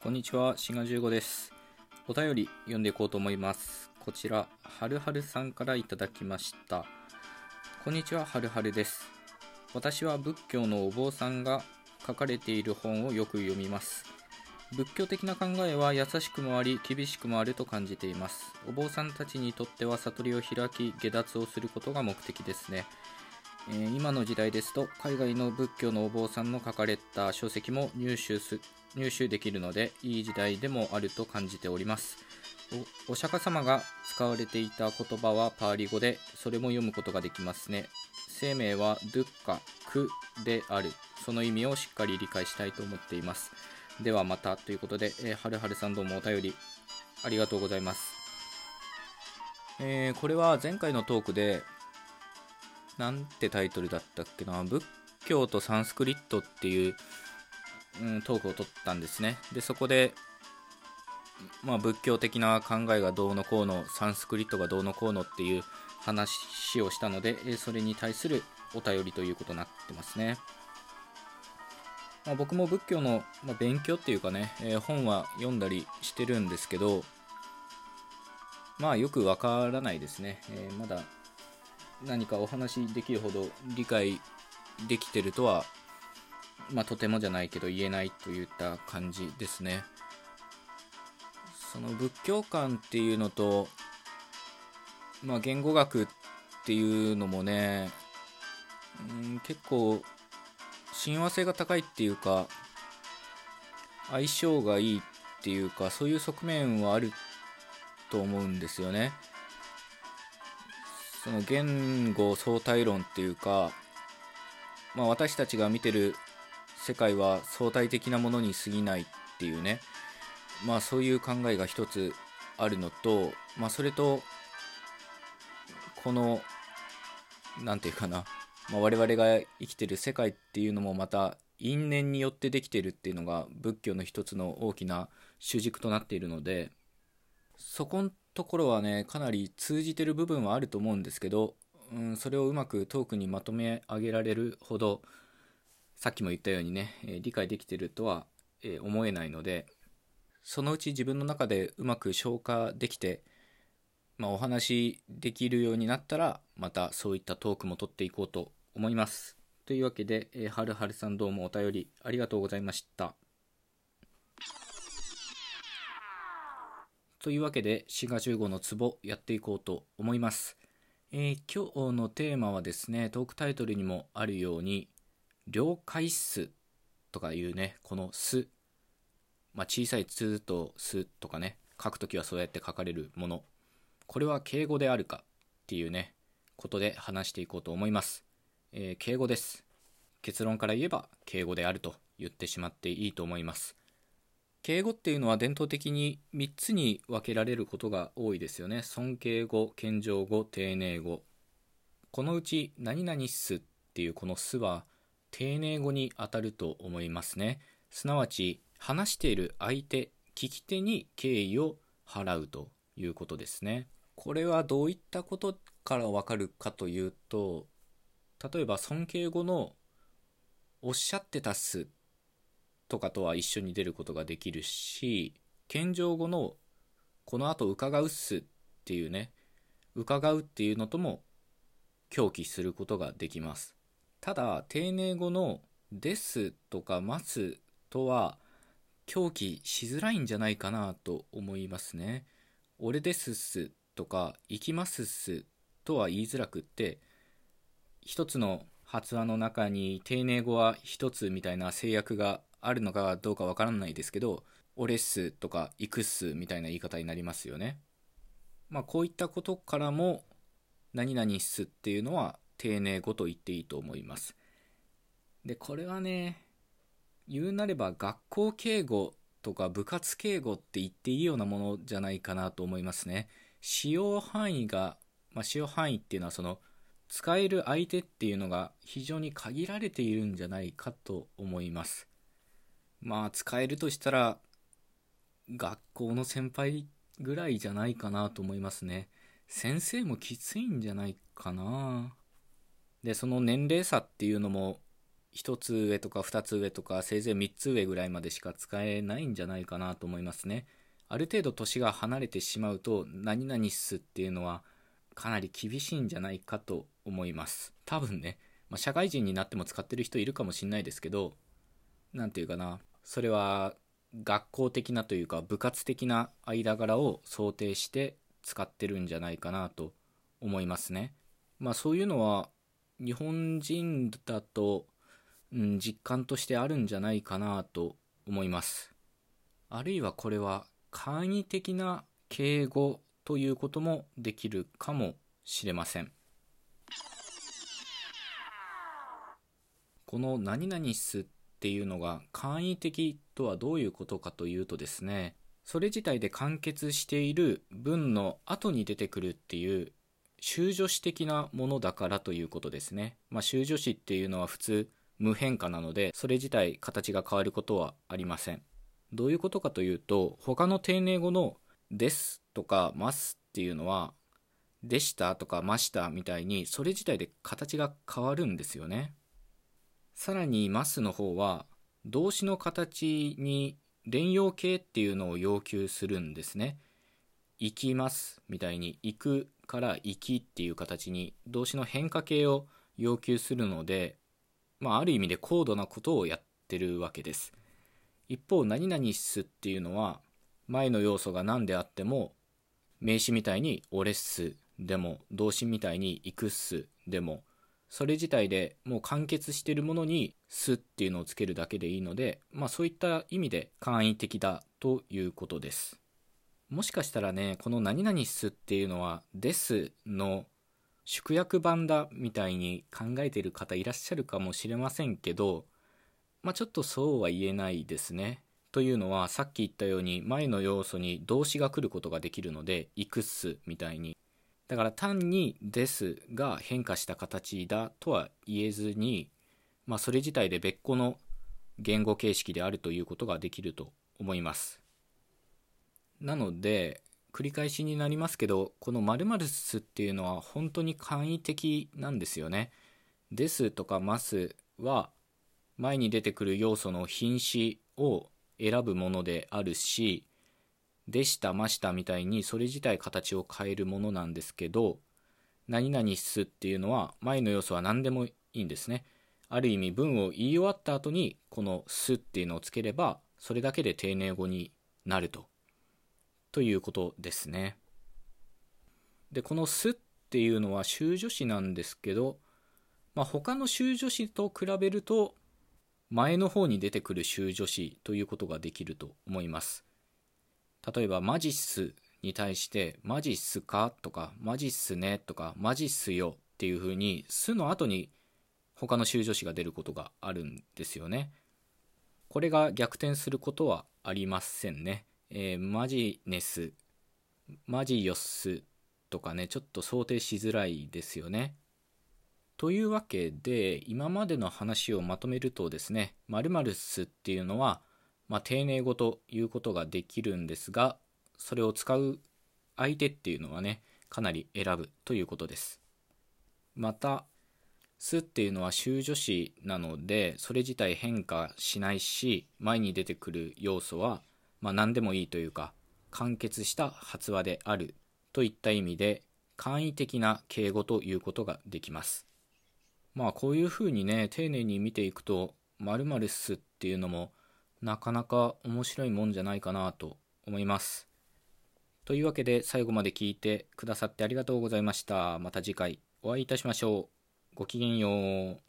こんにちは、しが15です。お便り読んでいこうと思います。こちら、はるはるさんからいただきました。こんにちは、はるはるです。私は仏教のお坊さんが書かれている本をよく読みます。仏教的な考えは優しくもあり、厳しくもあると感じています。お坊さんたちにとっては悟りを開き、下脱をすることが目的ですね。えー今の時代ですと海外の仏教のお坊さんの書かれた書籍も入手す入手できるのでいい時代でもあると感じております。お釈迦様が使われていた言葉はパーリ語でそれも読むことができますね。生命はドゥッカ苦である。その意味をしっかり理解したいと思っています。ではまたということで、えーはるはるさんどうもお便りありがとうございます。えーこれは前回のトークでなんてタイトルだったっけな？仏教とサンスクリットっていう、うん、トークを取ったんですね。でそこで、まあ、仏教的な考えがどうのこうのサンスクリットがどうのこうのっていう話をしたのでそれに対するお便りということになってますね、まあ、僕も仏教の、まあ勉強っていうかね、えー本は読んだりしてるんですけどまあよくわからないですね、えーまだ何かお話しできるほど理解できてるとは、まあ、とてもじゃないけど言えないといった感じですね。その仏教観っていうのと、まあ、言語学っていうのもね、うん、結構親和性が高いっていうか相性がいいっていうかそういう側面はあると思うんですよね。その言語相対論っていうか、まあ、私たちが見てる世界は相対的なものに過ぎないっていうね、まあ、そういう考えが一つあるのと、まあ、それとこのなんていうかな、まあ、我々が生きてる世界っていうのもまた因縁によってできてるっていうのが仏教の一つの大きな主軸となっているのでそこのところはねかなり通じてる部分はあると思うんですけど、うん、それをうまくトークにまとめ上げられるほどさっきも言ったようにね、え理解できてるとは、え思えないのでそのうち自分の中でうまく消化できて、まあ、お話できるようになったらまたそういったトークも取っていこうと思います。というわけで、えーはるはるさんどうもお便りありがとうございました。というわけで、滋賀15のツボやっていこうと思います。えー今日のテーマはですね、トークタイトルにもあるように、了解っすとかいうね、このす、まあ、小さいつとすとかね、書くときはそうやって書かれるもの。これは敬語であるかっていうね、ことで話していこうと思います。えー敬語です。結論から言えば敬語であると言ってしまっていいと思います。敬語っていうのは伝統的に3つに分けられることが多いですよね。尊敬語謙譲語丁寧語。このうち何々っすっていうこのすは丁寧語に当たると思いますね。すなわち話している相手聞き手に敬意を払うということですね。これはどういったことからわかるかというと例えば尊敬語のおっしゃってたっすとかとは一緒に出ることができるし謙譲語のこの後伺うっすっていうね伺うっていうのとも狂気することができます。ただ丁寧語のですとかますとは狂気しづらいんじゃないかなと思いますね。俺ですっすとか行きますっすとは言いづらくって一つの発話の中に丁寧語は一つみたいな制約があるのかどうかわからないですけど、俺っすとか行くっすみたいな言い方になりますよね。まあこういったことからも、何々っすっていうのは丁寧語と言っていいと思います。で、これはね、言うなれば学校敬語とか部活敬語って言っていいようなものじゃないかなと思いますね。使用範囲が、まあ使用範囲っていうのはその、使える相手っていうのが非常に限られているんじゃないかと思います。まあ使えるとしたら学校の先輩ぐらいじゃないかなと思いますね。先生もきついんじゃないかな。で、その年齢差っていうのも1つ上とか2つ上とかせいぜい3つ上ぐらいまでしか使えないんじゃないかなと思いますねある程度年が離れてしまうと何々っすっていうのはかなり厳しいんじゃないかと思います多分ね、まあ、社会人になっても使ってる人いるかもしんないですけど何て言うかなそれは学校的なというか部活的な間柄を想定して使ってるんじゃないかなと思いますね。まあそういうのは日本人だと、うん、実感としてあるんじゃないかなと思います。あるいはこれは簡易的な敬語ということもできるかもしれません。この何々すっっていうのが簡易的とはどういうことかというとですねそれ自体で完結している文の後に出てくるっていう修助詞的なものだからということですね。まあ、修助詞っていうのは普通無変化なので、それ自体形が変わることはありません。どういうことかというと、他の丁寧語のですとかますっていうのは、でしたとかましたみたいに、それ自体で形が変わるんですよね。さらにますの方は、動詞の形に連用形っていうのを要求するんですね。行きますみたいに行くから行きっていう形に動詞の変化形を要求するので、まあ、ある意味で高度なことをやってるわけです。一方、何々すっていうのは、前の要素が何であっても、名詞みたいに俺っすでも、動詞みたいに行くっすでも、それ自体でもう完結してるものにすっていうのをつけるだけでいいので、まあそういった意味で簡易的だということです。もしかしたらね、この何々すっていうのは、ですの縮約版だみたいに考えている方いらっしゃるかもしれませんけど、まあ、ちょっとそうは言えないですね。というのはさっき言ったように前の要素に動詞が来ることができるので、いくっすみたいに。だから単にですが変化した形だとは言えずに、まあ、それ自体で別個の言語形式であるということができると思います。なので繰り返しになりますけどこの〇〇すっていうのは本当に簡易的なんですよね。ですとかますは前に出てくる要素の品詞を選ぶものであるしでしたましたみたいにそれ自体形を変えるものなんですけど何々すっていうのは前の要素は何でもいいんですね。ある意味文を言い終わった後にこのすっていうのをつければそれだけで丁寧語になるとということですね。で、このすっていうのは修助詞なんですけど、まあ、他の修助詞と比べると、前の方に出てくる修助詞ということができると思います。例えば、マジっすに対して、マジっすかとか、マジっすねとか、マジっすよっていう風に、すの後に他の修助詞が出ることがあるんですよね。これが逆転することはありませんね。えー、マジネス、マジヨスとかね、ちょっと想定しづらいですよね。というわけで、今までの話をまとめるとですね、〇〇すっていうのは、まあ、丁寧語ということができるんですが、それを使う相手っていうのはね、かなり選ぶということです。また、すっていうのは修助詞なので、それ自体変化しないし、前に出てくる要素はまあ、何でもいいというか完結した発話であるといった意味で簡易的な敬語ということができますまあこういうふうにね丁寧に見ていくと〇〇すっていうのもなかなか面白いもんじゃないかなと思います。というわけで最後まで聞いてくださってありがとうございました。また次回お会いいたしましょう。ごきげんよう。